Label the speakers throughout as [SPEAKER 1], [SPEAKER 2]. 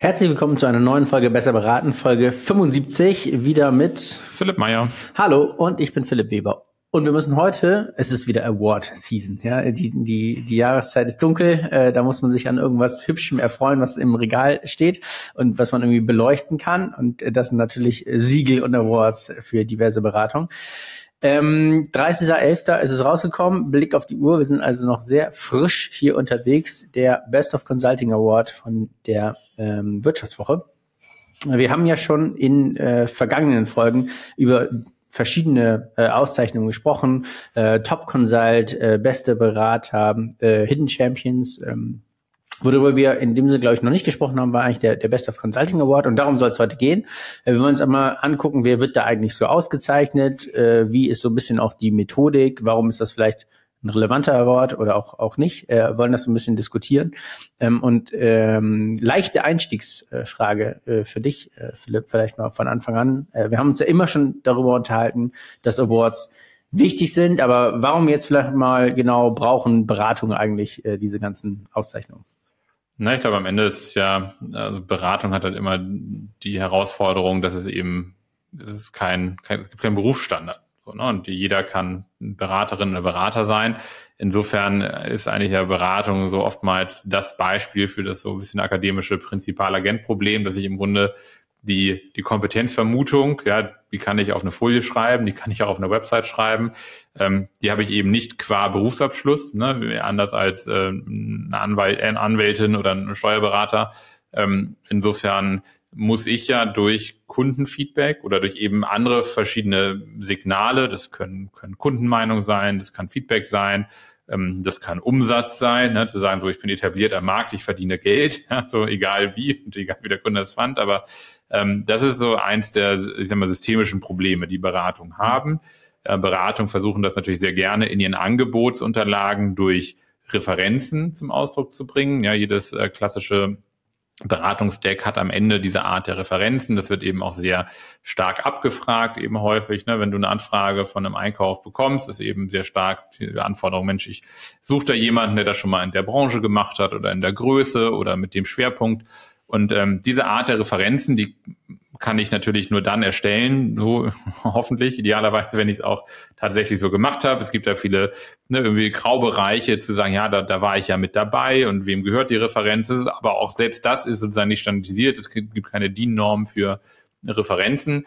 [SPEAKER 1] Herzlich willkommen zu einer neuen Folge Besser beraten, Folge 75, wieder mit
[SPEAKER 2] Philipp Meyer.
[SPEAKER 1] Hallo und ich bin Philipp Weber. Und wir müssen heute, es ist wieder Award Season, ja, die, die, die Jahreszeit ist dunkel, äh, da muss man sich an irgendwas Hübschem erfreuen, was im Regal steht und was man irgendwie beleuchten kann. Und das sind natürlich Siegel und Awards für diverse Beratungen. Ähm, 30.11. ist es rausgekommen. Blick auf die Uhr. Wir sind also noch sehr frisch hier unterwegs. Der Best of Consulting Award von der ähm, Wirtschaftswoche. Wir haben ja schon in äh, vergangenen Folgen über verschiedene äh, Auszeichnungen gesprochen. Äh, Top Consult, äh, beste Berater, äh, Hidden Champions, ähm, Worüber wir in dem Sinne, glaube ich, noch nicht gesprochen haben, war eigentlich der, der Best of Consulting Award und darum soll es heute gehen. Äh, wir wollen uns einmal angucken, wer wird da eigentlich so ausgezeichnet, äh, wie ist so ein bisschen auch die Methodik, warum ist das vielleicht ein relevanter Award oder auch, auch nicht, äh, wollen das so ein bisschen diskutieren. Ähm, und ähm, leichte Einstiegsfrage äh, für dich, äh, Philipp, vielleicht mal von Anfang an. Äh, wir haben uns ja immer schon darüber unterhalten, dass Awards wichtig sind, aber warum jetzt vielleicht mal genau brauchen Beratungen eigentlich äh, diese ganzen Auszeichnungen?
[SPEAKER 2] Na, ich glaube, am Ende ist es ja, also Beratung hat halt immer die Herausforderung, dass es eben, es ist kein, kein es gibt keinen Berufsstandard. So, ne? Und jeder kann Beraterin oder Berater sein. Insofern ist eigentlich ja Beratung so oftmals das Beispiel für das so ein bisschen akademische Prinzipal-Agent-Problem, dass ich im Grunde die, die Kompetenzvermutung, ja, die kann ich auf eine Folie schreiben, die kann ich auch auf eine Website schreiben. Ähm, die habe ich eben nicht qua Berufsabschluss, ne, anders als äh, eine, Anwalt, eine Anwältin oder ein Steuerberater. Ähm, insofern muss ich ja durch Kundenfeedback oder durch eben andere verschiedene Signale, das können, können Kundenmeinung sein, das kann Feedback sein, ähm, das kann Umsatz sein, ne, zu sagen, so ich bin etabliert am Markt, ich verdiene Geld, ja, so egal wie und egal wie der Kunde es fand, aber ähm, das ist so eins der, ich sag mal, systemischen Probleme, die Beratung haben. Äh, Beratung versuchen das natürlich sehr gerne in ihren Angebotsunterlagen durch Referenzen zum Ausdruck zu bringen. Ja, jedes äh, klassische Beratungsdeck hat am Ende diese Art der Referenzen. Das wird eben auch sehr stark abgefragt, eben häufig. Ne? Wenn du eine Anfrage von einem Einkauf bekommst, ist eben sehr stark die Anforderung, Mensch, ich suche da jemanden, der das schon mal in der Branche gemacht hat oder in der Größe oder mit dem Schwerpunkt. Und ähm, diese Art der Referenzen, die kann ich natürlich nur dann erstellen, so hoffentlich, idealerweise, wenn ich es auch tatsächlich so gemacht habe. Es gibt da viele ne, irgendwie Graubereiche zu sagen, ja, da, da war ich ja mit dabei und wem gehört die Referenz, aber auch selbst das ist sozusagen nicht standardisiert. Es gibt keine DIN-Norm für Referenzen.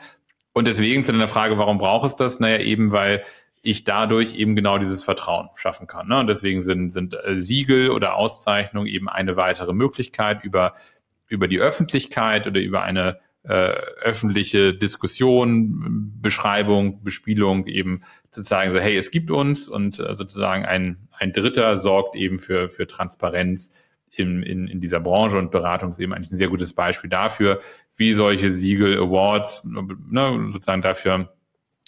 [SPEAKER 2] Und deswegen zu der Frage, warum braucht es das? Naja, eben weil ich dadurch eben genau dieses Vertrauen schaffen kann. Ne? Und deswegen sind, sind äh, Siegel oder Auszeichnungen eben eine weitere Möglichkeit über über die Öffentlichkeit oder über eine äh, öffentliche Diskussion, Beschreibung, Bespielung eben zu sagen, so hey, es gibt uns und äh, sozusagen ein, ein Dritter sorgt eben für, für Transparenz in, in, in dieser Branche und Beratung ist eben eigentlich ein sehr gutes Beispiel dafür, wie solche Siegel, Awards ne, sozusagen dafür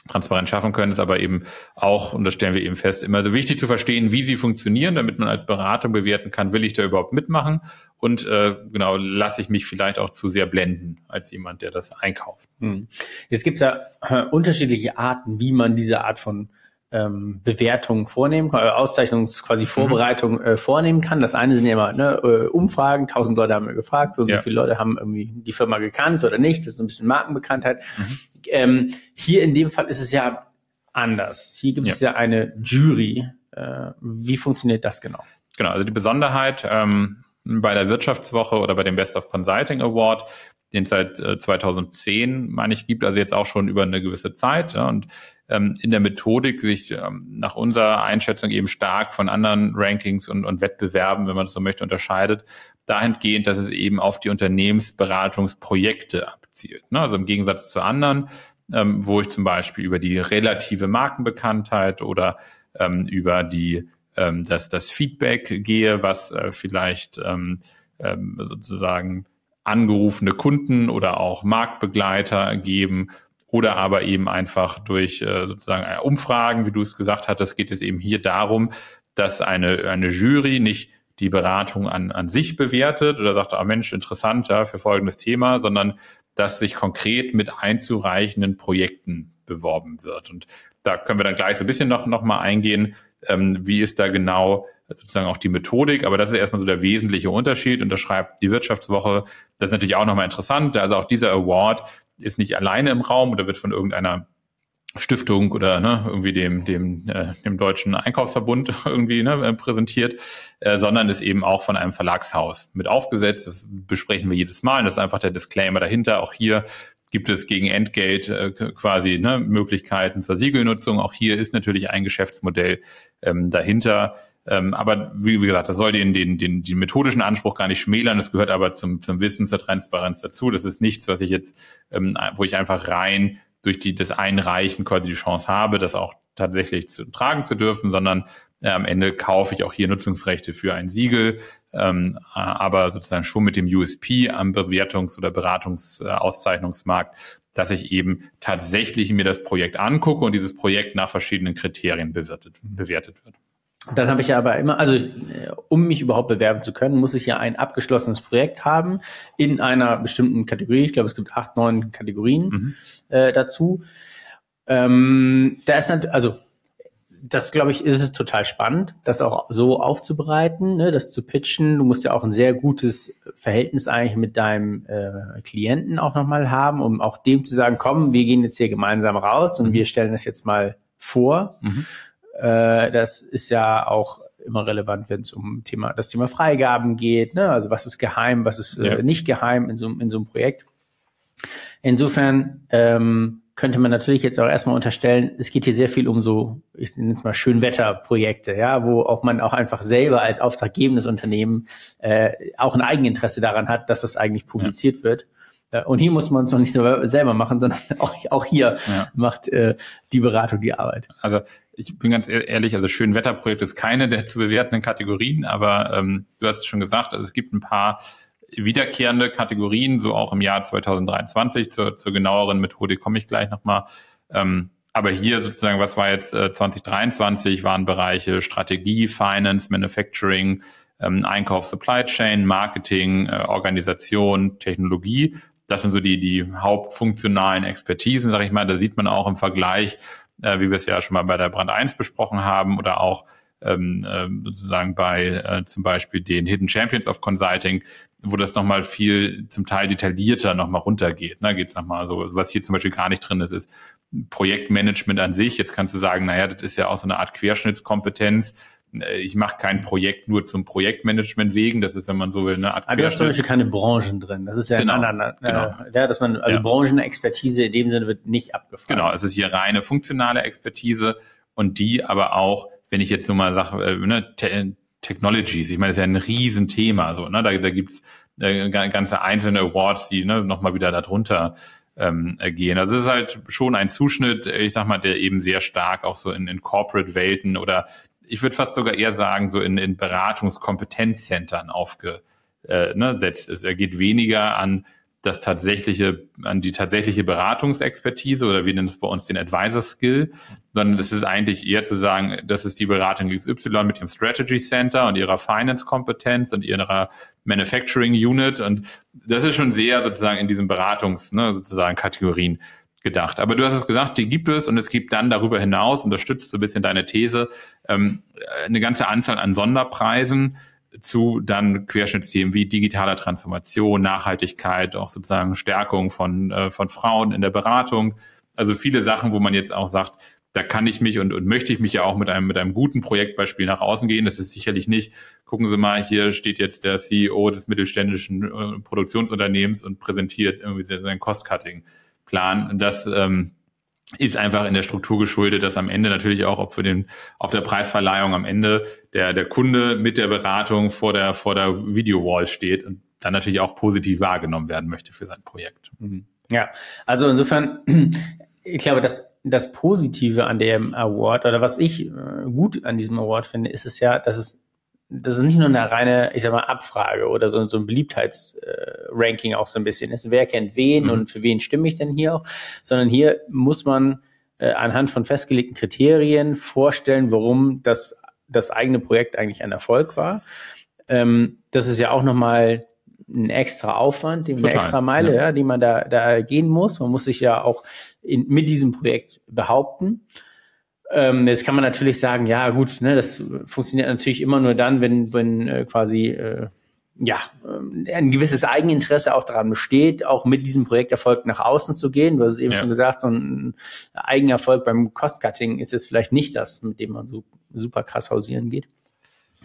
[SPEAKER 2] transparent schaffen können, ist aber eben auch, und das stellen wir eben fest, immer so wichtig zu verstehen, wie sie funktionieren, damit man als Berater bewerten kann, will ich da überhaupt mitmachen und äh, genau, lasse ich mich vielleicht auch zu sehr blenden als jemand, der das einkauft.
[SPEAKER 1] Hm. Jetzt gibt es ja äh, unterschiedliche Arten, wie man diese Art von ähm, Bewertung vornehmen, äh, Auszeichnungs quasi Vorbereitung mhm. äh, vornehmen kann. Das eine sind ja immer ne, äh, Umfragen, tausend Leute haben wir gefragt, so, ja. so viele Leute haben irgendwie die Firma gekannt oder nicht, das ist ein bisschen Markenbekanntheit. Mhm. Ähm, hier in dem Fall ist es ja anders. Hier gibt es ja. ja eine Jury. Äh, wie funktioniert das genau?
[SPEAKER 2] Genau, also die Besonderheit ähm, bei der Wirtschaftswoche oder bei dem Best of Consulting Award den es seit äh, 2010, meine ich, gibt, also jetzt auch schon über eine gewisse Zeit. Ja, und ähm, in der Methodik sich ähm, nach unserer Einschätzung eben stark von anderen Rankings und, und Wettbewerben, wenn man es so möchte, unterscheidet, dahingehend, dass es eben auf die Unternehmensberatungsprojekte abzielt. Ne? Also im Gegensatz zu anderen, ähm, wo ich zum Beispiel über die relative Markenbekanntheit oder ähm, über die ähm, das, das Feedback gehe, was äh, vielleicht ähm, ähm, sozusagen angerufene Kunden oder auch Marktbegleiter geben oder aber eben einfach durch äh, sozusagen äh, Umfragen, wie du es gesagt hattest, geht es eben hier darum, dass eine, eine Jury nicht die Beratung an, an sich bewertet oder sagt, ah Mensch, interessant ja, für folgendes Thema, sondern dass sich konkret mit einzureichenden Projekten beworben wird. Und da können wir dann gleich so ein bisschen noch, noch mal eingehen, ähm, wie ist da genau sozusagen auch die Methodik, aber das ist erstmal so der wesentliche Unterschied. Und da schreibt die Wirtschaftswoche, das ist natürlich auch nochmal interessant, also auch dieser Award ist nicht alleine im Raum oder wird von irgendeiner Stiftung oder ne, irgendwie dem, dem, äh, dem deutschen Einkaufsverbund irgendwie ne, äh, präsentiert, äh, sondern ist eben auch von einem Verlagshaus mit aufgesetzt. Das besprechen wir jedes Mal. Das ist einfach der Disclaimer dahinter. Auch hier gibt es gegen Entgelt äh, quasi ne, Möglichkeiten zur Siegelnutzung. Auch hier ist natürlich ein Geschäftsmodell ähm, dahinter. Ähm, aber wie, wie gesagt, das soll den, den, den, den methodischen Anspruch gar nicht schmälern. Das gehört aber zum, zum Wissen, zur Transparenz dazu. Das ist nichts, was ich jetzt, ähm, wo ich einfach rein durch die, das Einreichen quasi die Chance habe, das auch tatsächlich zu tragen zu dürfen, sondern äh, am Ende kaufe ich auch hier Nutzungsrechte für ein Siegel, ähm, aber sozusagen schon mit dem USP am Bewertungs- oder Beratungsauszeichnungsmarkt, dass ich eben tatsächlich mir das Projekt angucke und dieses Projekt nach verschiedenen Kriterien bewertet, bewertet wird.
[SPEAKER 1] Dann habe ich ja aber immer, also um mich überhaupt bewerben zu können, muss ich ja ein abgeschlossenes Projekt haben in einer bestimmten Kategorie. Ich glaube, es gibt acht, neun Kategorien mhm. äh, dazu. Ähm, da ist dann, also das glaube ich, ist es total spannend, das auch so aufzubereiten, ne, das zu pitchen. Du musst ja auch ein sehr gutes Verhältnis eigentlich mit deinem äh, Klienten auch nochmal haben, um auch dem zu sagen, komm, wir gehen jetzt hier gemeinsam raus und mhm. wir stellen das jetzt mal vor. Mhm. Äh, das ist ja auch immer relevant, wenn es um Thema, das Thema Freigaben geht. Ne? Also was ist geheim, was ist äh, nicht geheim in so, in so einem Projekt. Insofern ähm, könnte man natürlich jetzt auch erstmal unterstellen, es geht hier sehr viel um so, ich nenne es mal Schönwetterprojekte, ja, wo auch man auch einfach selber als auftraggebendes Unternehmen äh, auch ein Eigeninteresse daran hat, dass das eigentlich publiziert ja. wird. Und hier muss man es noch nicht so selber machen, sondern auch, auch hier ja. macht äh, die Beratung die Arbeit.
[SPEAKER 2] Also ich bin ganz ehrlich, also schön Wetterprojekt ist keine der zu bewertenden Kategorien, aber ähm, du hast es schon gesagt, also es gibt ein paar wiederkehrende Kategorien, so auch im Jahr 2023. Zur, zur genaueren Methode komme ich gleich nochmal. Ähm, aber hier sozusagen, was war jetzt äh, 2023, waren Bereiche Strategie, Finance, Manufacturing, ähm, Einkauf, Supply Chain, Marketing, äh, Organisation, Technologie. Das sind so die, die hauptfunktionalen Expertisen, sage ich mal. Da sieht man auch im Vergleich äh, wie wir es ja schon mal bei der Brand 1 besprochen haben oder auch ähm, äh, sozusagen bei äh, zum Beispiel den Hidden Champions of Consulting, wo das nochmal viel zum Teil detaillierter nochmal runtergeht. Ne? Geht es nochmal so, was hier zum Beispiel gar nicht drin ist, ist Projektmanagement an sich. Jetzt kannst du sagen, naja, das ist ja auch so eine Art Querschnittskompetenz. Äh, ich mache kein Projekt nur zum Projektmanagement wegen. Das ist, wenn man so will, eine
[SPEAKER 1] Art. Aber du hast zum Beispiel keine Branchen drin. Das ist ja genau, ein anderer, äh, genau. ja, dass man, also ja. Branchenexpertise in dem Sinne wird nicht abgefragt.
[SPEAKER 2] Genau, es ist hier reine funktionale Expertise und die aber auch, wenn ich jetzt nur mal sage, äh, ne, Te Technologies, ich meine, das ist ja ein Riesenthema, so, ne, da, da gibt's äh, ganze einzelne Awards, die ne, nochmal wieder darunter ähm, gehen. Also es ist halt schon ein Zuschnitt, ich sag mal, der eben sehr stark auch so in, in Corporate-Welten oder ich würde fast sogar eher sagen, so in, in Beratungskompetenzzentren aufgesetzt äh, ne, ist. Er geht weniger an das tatsächliche, an die tatsächliche Beratungsexpertise oder wir nennen es bei uns den Advisor Skill, sondern das ist eigentlich eher zu sagen, das ist die Beratung XY mit ihrem Strategy Center und ihrer Finance Kompetenz und ihrer Manufacturing Unit und das ist schon sehr sozusagen in diesen Beratungs, ne, sozusagen Kategorien gedacht. Aber du hast es gesagt, die gibt es und es gibt dann darüber hinaus, unterstützt so ein bisschen deine These, ähm, eine ganze Anzahl an Sonderpreisen zu dann Querschnittsthemen wie digitaler Transformation, Nachhaltigkeit, auch sozusagen Stärkung von, äh, von Frauen in der Beratung. Also viele Sachen, wo man jetzt auch sagt, da kann ich mich und, und möchte ich mich ja auch mit einem, mit einem guten Projektbeispiel nach außen gehen. Das ist sicherlich nicht, gucken Sie mal, hier steht jetzt der CEO des mittelständischen äh, Produktionsunternehmens und präsentiert irgendwie sein Cost-Cutting-Plan. Das ähm, ist einfach in der Struktur geschuldet, dass am Ende natürlich auch, ob für den, auf der Preisverleihung am Ende der, der Kunde mit der Beratung vor der, vor der Video-Wall steht und dann natürlich auch positiv wahrgenommen werden möchte für sein Projekt.
[SPEAKER 1] Mhm. Ja, also insofern, ich glaube, dass das Positive an dem Award oder was ich äh, gut an diesem Award finde, ist es ja, dass es das ist nicht nur eine reine, ich sag mal, Abfrage oder so, so ein Beliebtheitsranking äh, auch so ein bisschen ist. Wer kennt wen mhm. und für wen stimme ich denn hier auch? Sondern hier muss man äh, anhand von festgelegten Kriterien vorstellen, warum das, das eigene Projekt eigentlich ein Erfolg war. Ähm, das ist ja auch nochmal ein extra Aufwand, eine extra Meile, ja. ja. die man da, da gehen muss. Man muss sich ja auch in, mit diesem Projekt behaupten. Ähm, jetzt kann man natürlich sagen, ja gut, ne, das funktioniert natürlich immer nur dann, wenn, wenn äh, quasi äh, ja, ähm, ein gewisses Eigeninteresse auch daran besteht, auch mit diesem Projekterfolg nach außen zu gehen. Du hast es eben ja. schon gesagt, so ein Eigenerfolg beim Cost-Cutting ist jetzt vielleicht nicht das, mit dem man so super krass hausieren geht.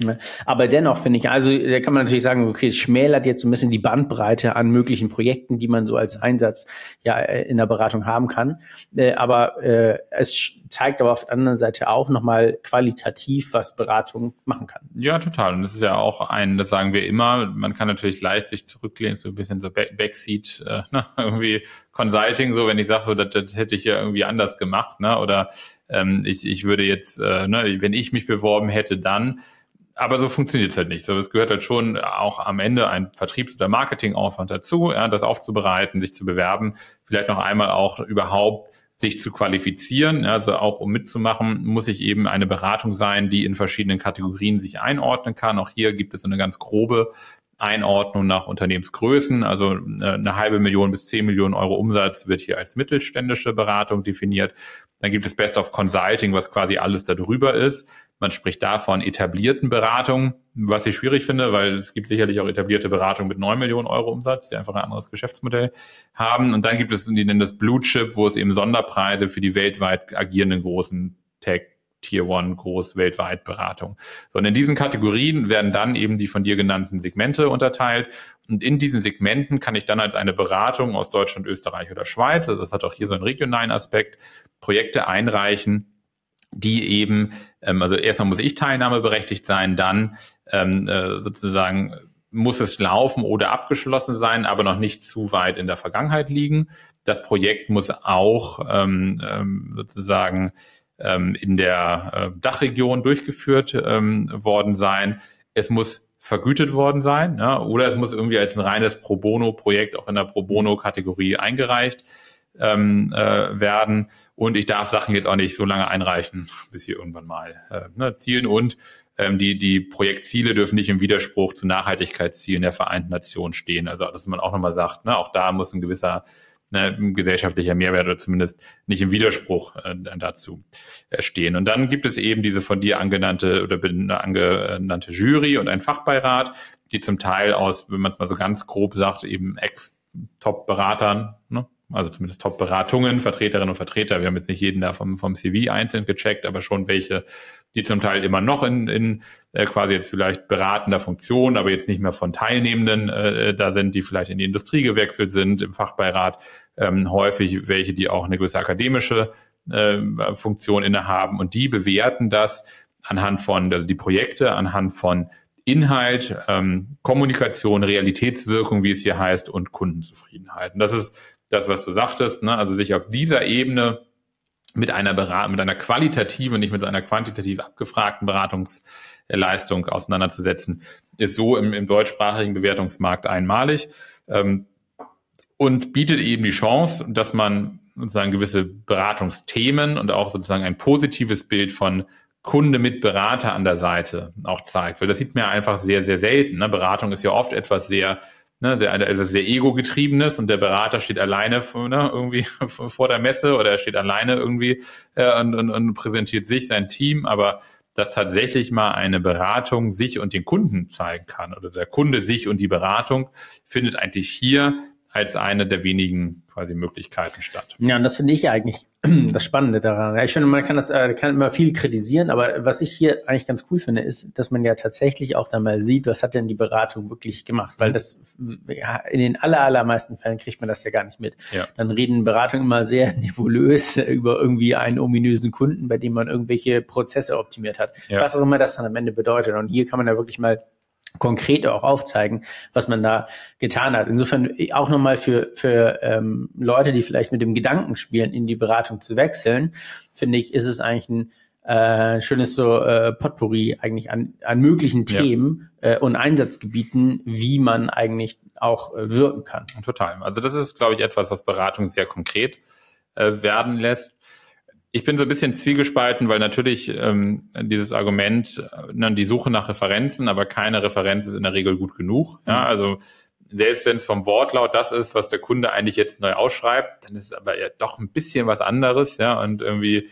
[SPEAKER 1] Ne? Aber dennoch finde ich, also da kann man natürlich sagen, okay, es schmälert jetzt so ein bisschen die Bandbreite an möglichen Projekten, die man so als Einsatz ja äh, in der Beratung haben kann. Äh, aber äh, es zeigt aber auf der anderen Seite auch nochmal qualitativ, was Beratung machen kann.
[SPEAKER 2] Ja, total. Und das ist ja auch ein, das sagen wir immer, man kann natürlich leicht sich zurücklehnen, so ein bisschen so Backseat, äh, ne, irgendwie Consulting, so wenn ich sage, so, das, das hätte ich ja irgendwie anders gemacht, ne? Oder ähm, ich, ich würde jetzt, äh, ne, wenn ich mich beworben hätte, dann aber so funktioniert es halt nicht. So, es gehört halt schon auch am Ende ein Vertriebs- oder Marketingaufwand dazu, ja, das aufzubereiten, sich zu bewerben, vielleicht noch einmal auch überhaupt sich zu qualifizieren, also auch um mitzumachen, muss ich eben eine Beratung sein, die in verschiedenen Kategorien sich einordnen kann. Auch hier gibt es eine ganz grobe Einordnung nach Unternehmensgrößen. Also äh, eine halbe Million bis zehn Millionen Euro Umsatz wird hier als mittelständische Beratung definiert. Dann gibt es Best of Consulting, was quasi alles darüber ist. Man spricht da von etablierten Beratungen, was ich schwierig finde, weil es gibt sicherlich auch etablierte Beratungen mit neun Millionen Euro Umsatz, die einfach ein anderes Geschäftsmodell haben. Und dann gibt es, die nennen das Blue Chip, wo es eben Sonderpreise für die weltweit agierenden großen Tech Tier One groß weltweit Beratung. Und in diesen Kategorien werden dann eben die von dir genannten Segmente unterteilt. Und in diesen Segmenten kann ich dann als eine Beratung aus Deutschland, Österreich oder Schweiz, also das hat auch hier so einen regionalen Aspekt, Projekte einreichen, die eben, ähm, also erstmal muss ich teilnahmeberechtigt sein, dann ähm, äh, sozusagen muss es laufen oder abgeschlossen sein, aber noch nicht zu weit in der Vergangenheit liegen. Das Projekt muss auch ähm, ähm, sozusagen ähm, in der äh, Dachregion durchgeführt ähm, worden sein. Es muss vergütet worden sein ja, oder es muss irgendwie als ein reines Pro Bono-Projekt auch in der Pro Bono-Kategorie eingereicht ähm, äh, werden. Und ich darf Sachen jetzt auch nicht so lange einreichen, bis sie irgendwann mal äh, ne, zielen. Und ähm, die, die Projektziele dürfen nicht im Widerspruch zu Nachhaltigkeitszielen der Vereinten Nationen stehen. Also dass man auch nochmal sagt, ne, auch da muss ein gewisser ne, gesellschaftlicher Mehrwert oder zumindest nicht im Widerspruch äh, dazu äh, stehen. Und dann gibt es eben diese von dir angenannte oder angenannte Jury und ein Fachbeirat, die zum Teil aus, wenn man es mal so ganz grob sagt, eben Ex-Top-Beratern, ne, also zumindest Top-Beratungen, Vertreterinnen und Vertreter. Wir haben jetzt nicht jeden da vom, vom CV einzeln gecheckt, aber schon welche, die zum Teil immer noch in, in äh, quasi jetzt vielleicht beratender Funktion, aber jetzt nicht mehr von Teilnehmenden äh, da sind, die vielleicht in die Industrie gewechselt sind, im Fachbeirat, ähm, häufig welche, die auch eine gewisse akademische äh, Funktion innehaben und die bewerten das anhand von, also die Projekte anhand von Inhalt, ähm, Kommunikation, Realitätswirkung, wie es hier heißt, und Kundenzufriedenheit. Und das ist das, was du sagtest, ne? also sich auf dieser Ebene mit einer Berat mit einer qualitativen, nicht mit einer quantitativ abgefragten Beratungsleistung auseinanderzusetzen, ist so im, im deutschsprachigen Bewertungsmarkt einmalig ähm, und bietet eben die Chance, dass man sozusagen gewisse Beratungsthemen und auch sozusagen ein positives Bild von Kunde mit Berater an der Seite auch zeigt, weil das sieht man ja einfach sehr, sehr selten. Ne? Beratung ist ja oft etwas sehr ne, sehr, etwas sehr ego-getriebenes und der Berater steht alleine ne, irgendwie vor der Messe oder er steht alleine irgendwie äh, und, und, und präsentiert sich, sein Team, aber dass tatsächlich mal eine Beratung sich und den Kunden zeigen kann oder der Kunde sich und die Beratung findet eigentlich hier als eine der wenigen quasi Möglichkeiten statt.
[SPEAKER 1] Ja, und das finde ich eigentlich das Spannende daran. Ich finde, man kann das äh, kann immer viel kritisieren, aber was ich hier eigentlich ganz cool finde, ist, dass man ja tatsächlich auch dann mal sieht, was hat denn die Beratung wirklich gemacht, weil mhm. das ja, in den aller, allermeisten Fällen kriegt man das ja gar nicht mit. Ja. Dann reden Beratungen immer sehr nebulös über irgendwie einen ominösen Kunden, bei dem man irgendwelche Prozesse optimiert hat. Ja. Was auch immer das dann am Ende bedeutet. Und hier kann man ja wirklich mal konkret auch aufzeigen, was man da getan hat. Insofern auch nochmal für, für ähm, Leute, die vielleicht mit dem Gedanken spielen, in die Beratung zu wechseln, finde ich, ist es eigentlich ein äh, schönes so äh, Potpourri eigentlich an, an möglichen Themen ja. äh, und Einsatzgebieten, wie man eigentlich auch äh, wirken kann.
[SPEAKER 2] Total. Also das ist, glaube ich, etwas, was Beratung sehr konkret äh, werden lässt ich bin so ein bisschen zwiegespalten, weil natürlich ähm, dieses Argument, äh, die Suche nach Referenzen, aber keine Referenz ist in der Regel gut genug. Ja, mhm. also selbst wenn es vom Wortlaut das ist, was der Kunde eigentlich jetzt neu ausschreibt, dann ist es aber ja doch ein bisschen was anderes, ja, und irgendwie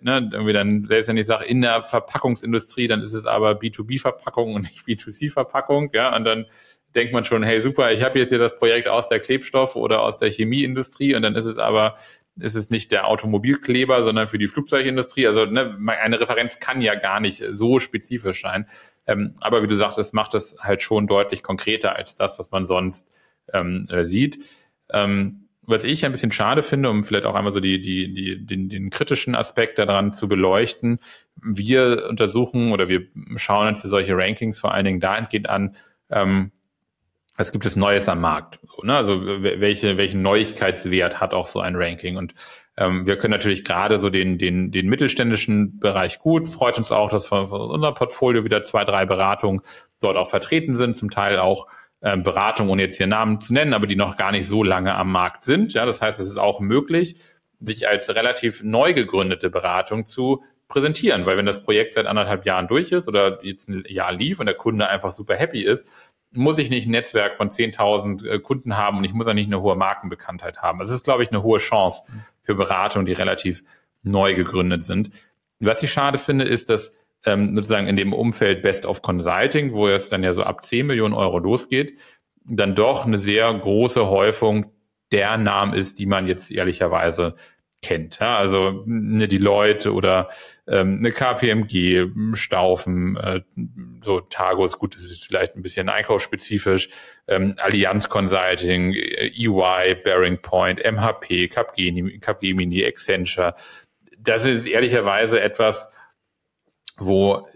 [SPEAKER 2] ne, irgendwie dann, selbst wenn ich sage, in der Verpackungsindustrie, dann ist es aber B2B-Verpackung und nicht B2C-Verpackung, ja, und dann denkt man schon, hey super, ich habe jetzt hier das Projekt aus der Klebstoff- oder aus der Chemieindustrie und dann ist es aber ist es nicht der Automobilkleber, sondern für die Flugzeugindustrie. Also ne, eine Referenz kann ja gar nicht so spezifisch sein. Ähm, aber wie du sagst, es macht es halt schon deutlich konkreter als das, was man sonst ähm, äh, sieht. Ähm, was ich ein bisschen schade finde, um vielleicht auch einmal so die, die, die, den, den kritischen Aspekt daran zu beleuchten, wir untersuchen oder wir schauen uns für solche Rankings vor allen Dingen dahingehend an, ähm, was gibt es Neues am Markt? So, ne? Also welche, welchen Neuigkeitswert hat auch so ein Ranking? Und ähm, wir können natürlich gerade so den, den, den mittelständischen Bereich gut. Freut uns auch, dass von, von unserem Portfolio wieder zwei, drei Beratungen dort auch vertreten sind, zum Teil auch ähm, Beratungen, ohne jetzt hier Namen zu nennen, aber die noch gar nicht so lange am Markt sind. Ja, das heißt, es ist auch möglich, sich als relativ neu gegründete Beratung zu präsentieren, weil wenn das Projekt seit anderthalb Jahren durch ist oder jetzt ein Jahr lief und der Kunde einfach super happy ist, muss ich nicht ein Netzwerk von 10.000 äh, Kunden haben und ich muss auch nicht eine hohe Markenbekanntheit haben. Das ist, glaube ich, eine hohe Chance für Beratungen, die relativ neu gegründet sind. Was ich schade finde, ist, dass ähm, sozusagen in dem Umfeld Best of Consulting, wo es dann ja so ab 10 Millionen Euro losgeht, dann doch eine sehr große Häufung der Namen ist, die man jetzt ehrlicherweise kennt. Ja, also eine Deloitte oder ähm, eine KPMG, Staufen, äh, so Tagus, gut, das ist vielleicht ein bisschen einkaufsspezifisch, ähm, Allianz Consulting, EY, Bearing Point, MHP, Capgemini, Capgemini, Accenture. Das ist ehrlicherweise etwas, wo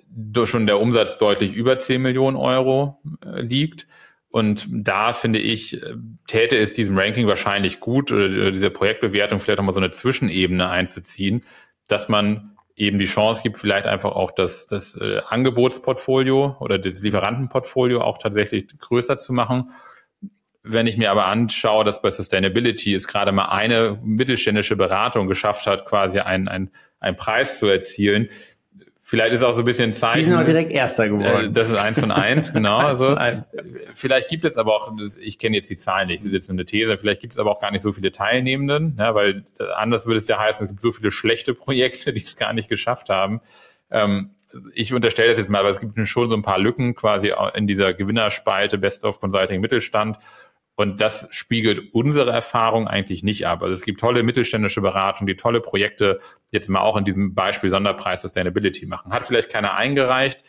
[SPEAKER 2] schon der Umsatz deutlich über 10 Millionen Euro äh, liegt. Und da finde ich, äh, täte es diesem Ranking wahrscheinlich gut, oder dieser Projektbewertung vielleicht nochmal so eine Zwischenebene einzuziehen, dass man eben die Chance gibt, vielleicht einfach auch das, das äh, Angebotsportfolio oder das Lieferantenportfolio auch tatsächlich größer zu machen. Wenn ich mir aber anschaue, dass bei Sustainability es gerade mal eine mittelständische Beratung geschafft hat, quasi einen, einen, einen Preis zu erzielen, Vielleicht ist auch so ein bisschen Zeichen.
[SPEAKER 1] Die sind auch direkt Erster geworden.
[SPEAKER 2] Äh, das ist eins von eins, genau. also. Vielleicht gibt es aber auch, ich kenne jetzt die Zahlen nicht, das ist jetzt nur eine These, vielleicht gibt es aber auch gar nicht so viele Teilnehmenden, ja, weil anders würde es ja heißen, es gibt so viele schlechte Projekte, die es gar nicht geschafft haben. Ähm, ich unterstelle das jetzt mal, aber es gibt schon so ein paar Lücken quasi in dieser Gewinnerspalte Best of Consulting Mittelstand und das spiegelt unsere Erfahrung eigentlich nicht ab. Also es gibt tolle mittelständische Beratungen, die tolle Projekte jetzt mal auch in diesem Beispiel Sonderpreis Sustainability machen. Hat vielleicht keiner eingereicht,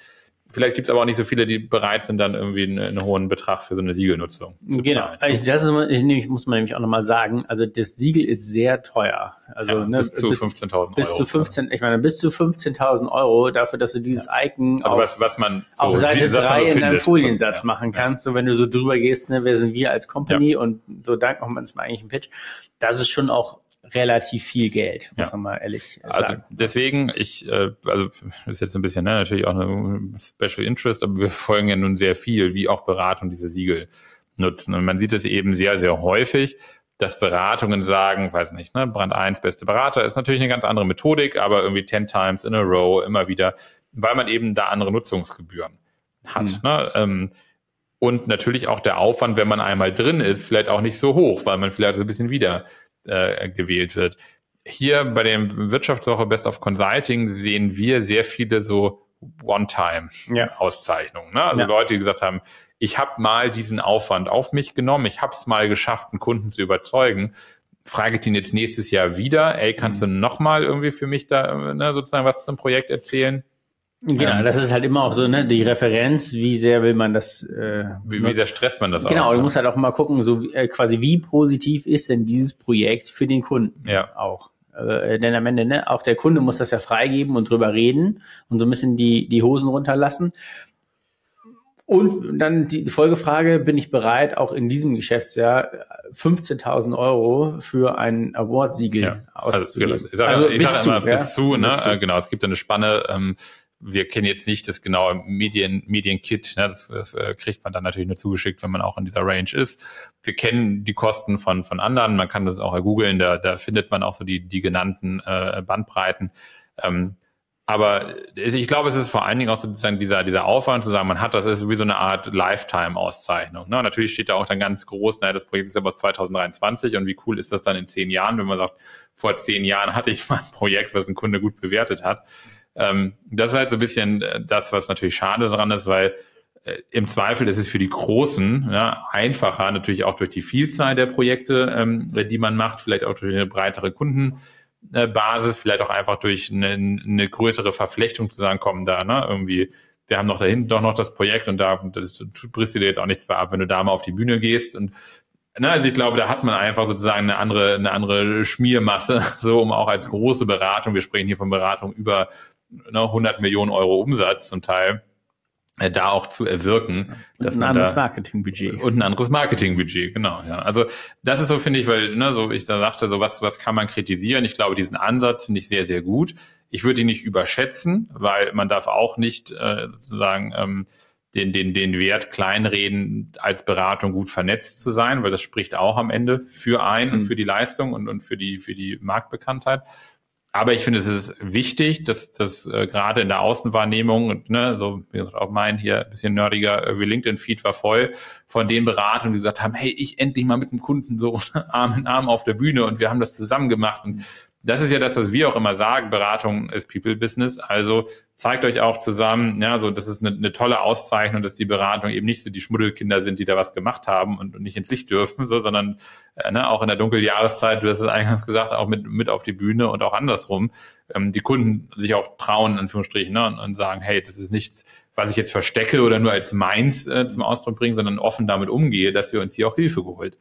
[SPEAKER 2] Vielleicht gibt es aber auch nicht so viele, die bereit sind, dann irgendwie einen, einen hohen Betrag für so eine Siegelnutzung
[SPEAKER 1] zu genau. zahlen. Also das ist, ich, muss man nämlich auch nochmal sagen, also das Siegel ist sehr teuer. Also
[SPEAKER 2] ja,
[SPEAKER 1] ne,
[SPEAKER 2] bis zu 15.000 Euro.
[SPEAKER 1] Bis zu 15, ich meine, bis zu 15.000 Euro dafür, dass du dieses ja. Icon
[SPEAKER 2] also auf, was, was man
[SPEAKER 1] so auf Seite 3 in deinem Foliensatz ja. machen kannst. So, wenn du so drüber gehst, ne, wer sind wir als Company und so dank macht man es mal eigentlich einen Pitch. Das ist schon auch relativ viel Geld, muss ja. man mal ehrlich
[SPEAKER 2] also sagen. Also deswegen, ich, äh, also das ist jetzt ein bisschen ne, natürlich auch eine Special Interest, aber wir folgen ja nun sehr viel, wie auch Beratung diese Siegel nutzen. Und man sieht es eben sehr, sehr häufig, dass Beratungen sagen, weiß nicht, ne, Brand 1, beste Berater, ist natürlich eine ganz andere Methodik, aber irgendwie 10 times in a row immer wieder, weil man eben da andere Nutzungsgebühren hat. Mhm. Ne? Ähm, und natürlich auch der Aufwand, wenn man einmal drin ist, vielleicht auch nicht so hoch, weil man vielleicht so ein bisschen wieder äh, gewählt wird. Hier bei dem Wirtschaftswoche Best of Consulting sehen wir sehr viele so One-Time-Auszeichnungen. Ne? Also ja. Leute, die gesagt haben, ich habe mal diesen Aufwand auf mich genommen, ich habe es mal geschafft, einen Kunden zu überzeugen. Frage ich ihn jetzt nächstes Jahr wieder, ey, kannst mhm. du noch mal irgendwie für mich da ne, sozusagen was zum Projekt erzählen?
[SPEAKER 1] Genau, ähm, das ist halt immer auch so, ne, die Referenz, wie sehr will man das äh,
[SPEAKER 2] Wie, wie sehr stresst man das
[SPEAKER 1] genau, auch? Genau, du musst halt auch mal gucken, so äh, quasi wie positiv ist denn dieses Projekt für den Kunden
[SPEAKER 2] ja.
[SPEAKER 1] auch. Äh, denn am Ende, ne, auch der Kunde muss das ja freigeben und drüber reden und so ein bisschen die, die Hosen runterlassen. Und dann die Folgefrage, bin ich bereit, auch in diesem Geschäftsjahr 15.000 Euro für ein Award-Siegel
[SPEAKER 2] ja, also, auszugeben? Also, ich sage also, ich sag immer, bis zu, ne? Bis zu. Äh, genau, es gibt eine Spanne, ähm, wir kennen jetzt nicht das genaue Medien, Medienkit, ne, das, das äh, kriegt man dann natürlich nur zugeschickt, wenn man auch in dieser Range ist. Wir kennen die Kosten von, von anderen, man kann das auch googeln, da, da findet man auch so die, die genannten äh, Bandbreiten. Ähm, aber ich glaube, es ist vor allen Dingen auch sozusagen dieser, dieser Aufwand zu sagen, man hat, das ist wie so eine Art Lifetime-Auszeichnung. Ne? Natürlich steht da auch dann ganz groß, naja, das Projekt ist aber aus 2023 und wie cool ist das dann in zehn Jahren, wenn man sagt, vor zehn Jahren hatte ich mal ein Projekt, was ein Kunde gut bewertet hat. Ähm, das ist halt so ein bisschen äh, das, was natürlich schade daran ist, weil äh, im Zweifel ist es für die Großen ja, einfacher, natürlich auch durch die Vielzahl der Projekte, ähm, die man macht, vielleicht auch durch eine breitere Kunden. Basis, vielleicht auch einfach durch eine, eine größere Verflechtung zu sagen, kommen da, ne, irgendwie, wir haben noch da hinten doch noch das Projekt und da das brichst du dir jetzt auch nichts mehr ab, wenn du da mal auf die Bühne gehst und ne, also ich glaube, da hat man einfach sozusagen eine andere, eine andere Schmiermasse, so um auch als große Beratung, wir sprechen hier von Beratung über ne, 100 Millionen Euro Umsatz zum Teil, äh, da auch zu erwirken.
[SPEAKER 1] Und dass ein anderes Marketingbudget.
[SPEAKER 2] Und ein anderes Marketingbudget, genau. Ja. Also das ist so, finde ich, weil, ne, so ich da sagte, so was, was kann man kritisieren? Ich glaube, diesen Ansatz finde ich sehr, sehr gut. Ich würde ihn nicht überschätzen, weil man darf auch nicht äh, sozusagen ähm, den, den, den Wert kleinreden, als Beratung gut vernetzt zu sein, weil das spricht auch am Ende für ein mhm. und für die Leistung und, und für die, für die Marktbekanntheit. Aber ich finde, es ist wichtig, dass dass äh, gerade in der Außenwahrnehmung ne, so wie gesagt, auch mein hier ein bisschen nerdiger äh, LinkedIn-Feed war voll von den Beratungen, die gesagt haben, hey, ich endlich mal mit dem Kunden so Arm in Arm auf der Bühne und wir haben das zusammen gemacht. Und das ist ja das, was wir auch immer sagen, Beratung ist People Business. Also zeigt euch auch zusammen, ja, so, das ist eine, eine tolle Auszeichnung, dass die Beratung eben nicht so die Schmuddelkinder sind, die da was gemacht haben und, und nicht ins Licht dürfen, so, sondern äh, ne, auch in der Dunkeljahreszeit, du hast es eingangs gesagt, auch mit, mit auf die Bühne und auch andersrum, ähm, die Kunden sich auch trauen, in Anführungsstrichen, ne, und, und sagen, hey, das ist nichts, was ich jetzt verstecke oder nur als meins äh, zum Ausdruck bringe, sondern offen damit umgehe, dass wir uns hier auch Hilfe geholt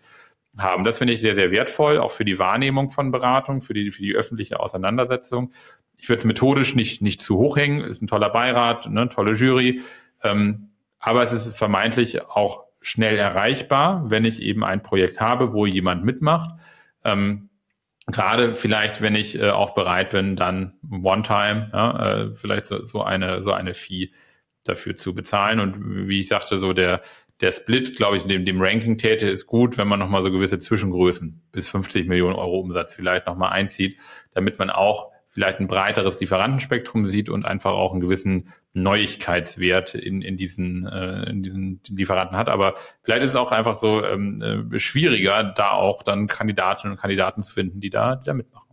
[SPEAKER 2] haben. Das finde ich sehr, sehr wertvoll, auch für die Wahrnehmung von Beratung, für die, für die öffentliche Auseinandersetzung. Ich würde es methodisch nicht, nicht zu hoch hängen, ist ein toller Beirat, ne, tolle Jury, ähm, aber es ist vermeintlich auch schnell erreichbar, wenn ich eben ein Projekt habe, wo jemand mitmacht. Ähm, Gerade vielleicht, wenn ich äh, auch bereit bin, dann One-Time, ja, äh, vielleicht so, so eine so eine Fee dafür zu bezahlen. Und wie ich sagte, so der der Split, glaube ich, dem, dem Ranking täte, ist gut, wenn man nochmal so gewisse Zwischengrößen bis 50 Millionen Euro Umsatz vielleicht nochmal einzieht, damit man auch vielleicht ein breiteres Lieferantenspektrum sieht und einfach auch einen gewissen Neuigkeitswert in, in, diesen, äh, in diesen Lieferanten hat. Aber vielleicht ist es auch einfach so ähm, äh, schwieriger, da auch dann Kandidatinnen und Kandidaten zu finden, die da, die da mitmachen.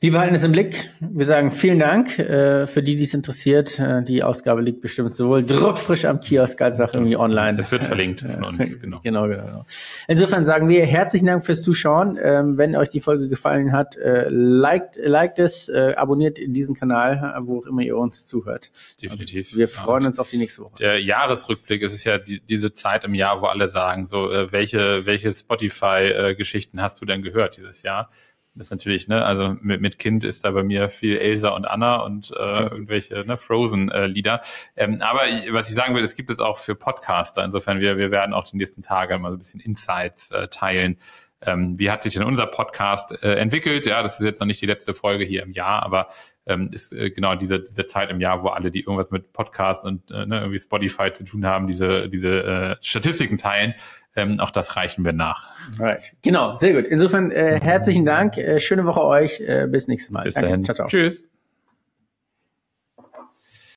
[SPEAKER 1] Wir behalten es im Blick. Wir sagen vielen Dank äh, für die, die es interessiert. Äh, die Ausgabe liegt bestimmt sowohl druckfrisch am Kiosk als auch irgendwie online.
[SPEAKER 2] Es wird verlinkt von uns,
[SPEAKER 1] genau. genau. genau, genau. Insofern sagen wir herzlichen Dank fürs Zuschauen. Ähm, wenn euch die Folge gefallen hat, äh, liked, liked es, äh, abonniert diesen Kanal, wo auch immer ihr uns zuhört.
[SPEAKER 2] Definitiv.
[SPEAKER 1] Und wir freuen uns auf die nächste Woche.
[SPEAKER 2] Der Jahresrückblick, es ist ja die, diese Zeit im Jahr, wo alle sagen, so äh, welche, welche Spotify-Geschichten äh, hast du denn gehört dieses Jahr? Das ist natürlich, ne, also mit, mit Kind ist da bei mir viel Elsa und Anna und äh, irgendwelche ne, Frozen-Lieder. Äh, ähm, aber was ich sagen will, es gibt es auch für Podcaster. Insofern, wir, wir werden auch die nächsten Tage mal so ein bisschen Insights äh, teilen. Ähm, wie hat sich denn unser Podcast äh, entwickelt? Ja, das ist jetzt noch nicht die letzte Folge hier im Jahr, aber ähm, ist äh, genau diese, diese Zeit im Jahr, wo alle, die irgendwas mit Podcast und äh, ne, irgendwie Spotify zu tun haben, diese, diese äh, Statistiken teilen. Ähm, auch das reichen wir nach.
[SPEAKER 1] Right. Genau, sehr gut. Insofern äh, herzlichen Dank. Äh, schöne Woche euch. Äh, bis nächstes Mal.
[SPEAKER 2] Bis Danke. dahin. Ciao, ciao. Tschüss.